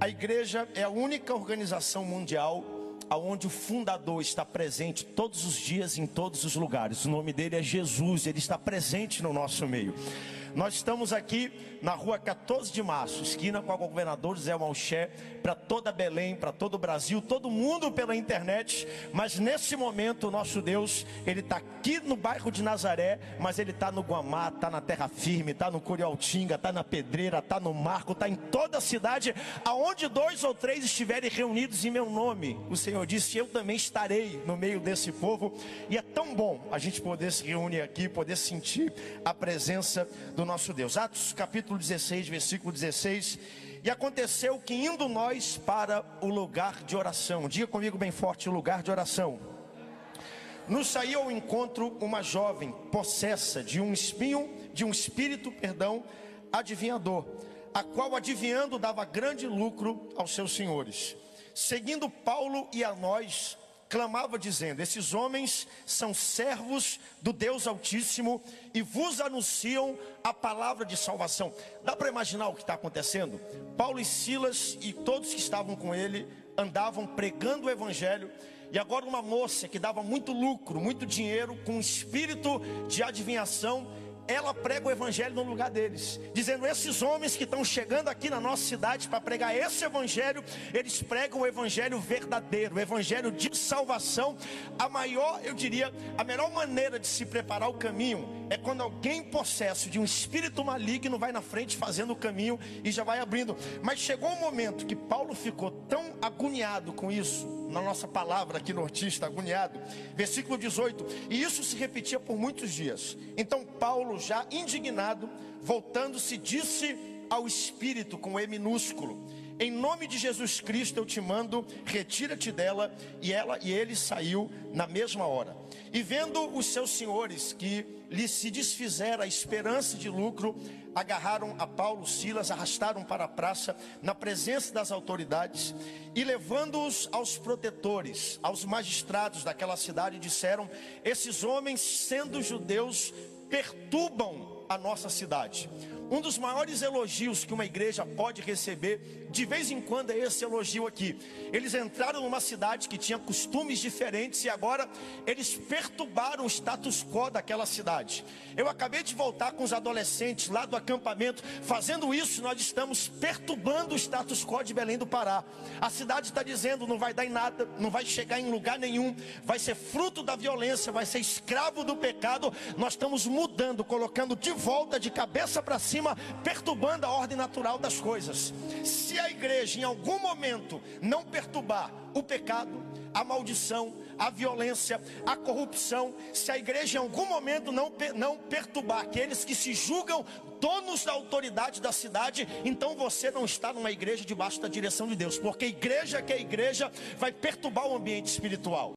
A igreja é a única organização mundial onde o fundador está presente todos os dias, em todos os lugares. O nome dele é Jesus, ele está presente no nosso meio. Nós estamos aqui na rua 14 de março, esquina com a governador Zé Malché, para toda Belém, para todo o Brasil, todo mundo pela internet. Mas nesse momento, o nosso Deus, ele está aqui no bairro de Nazaré, mas ele está no Guamá, está na Terra Firme, está no Curialtinga, está na Pedreira, está no Marco, está em toda a cidade, aonde dois ou três estiverem reunidos em meu nome. O Senhor disse: Eu também estarei no meio desse povo. E é tão bom a gente poder se reunir aqui, poder sentir a presença do do nosso Deus. Atos capítulo 16, versículo 16. E aconteceu que indo nós para o lugar de oração, diga comigo bem forte: o lugar de oração. Nos saiu ao encontro uma jovem possessa de um espinho, de um espírito, perdão, adivinhador, a qual adivinhando dava grande lucro aos seus senhores. Seguindo Paulo e a nós, clamava dizendo: Esses homens são servos do Deus Altíssimo e vos anunciam a palavra de salvação. Dá para imaginar o que está acontecendo? Paulo e Silas e todos que estavam com ele andavam pregando o evangelho. E agora uma moça que dava muito lucro, muito dinheiro, com um espírito de adivinhação, ela prega o evangelho no lugar deles, dizendo: esses homens que estão chegando aqui na nossa cidade para pregar esse evangelho, eles pregam o evangelho verdadeiro, o evangelho de salvação. A maior, eu diria, a melhor maneira de se preparar o caminho é quando alguém possesso de um espírito maligno vai na frente fazendo o caminho e já vai abrindo. Mas chegou um momento que Paulo ficou tão agoniado com isso na nossa palavra aqui nortista, agoniado. Versículo 18. E isso se repetia por muitos dias. Então Paulo, já indignado, voltando-se, disse ao Espírito com E minúsculo: Em nome de Jesus Cristo eu te mando, retira-te dela. E ela e ele saiu na mesma hora. E vendo os seus senhores que lhe se desfizera a esperança de lucro, agarraram a Paulo, Silas, arrastaram para a praça, na presença das autoridades, e levando-os aos protetores, aos magistrados daquela cidade, disseram: Esses homens, sendo judeus, perturbam a nossa cidade. Um dos maiores elogios que uma igreja pode receber, de vez em quando, é esse elogio aqui. Eles entraram numa cidade que tinha costumes diferentes e agora eles perturbaram o status quo daquela cidade. Eu acabei de voltar com os adolescentes lá do acampamento. Fazendo isso, nós estamos perturbando o status quo de Belém do Pará. A cidade está dizendo: não vai dar em nada, não vai chegar em lugar nenhum, vai ser fruto da violência, vai ser escravo do pecado. Nós estamos mudando, colocando de volta de cabeça para cima perturbando a ordem natural das coisas. Se a igreja em algum momento não perturbar o pecado, a maldição, a violência, a corrupção, se a igreja em algum momento não, não perturbar aqueles que se julgam donos da autoridade da cidade, então você não está numa igreja debaixo da direção de Deus, porque igreja que é igreja vai perturbar o ambiente espiritual.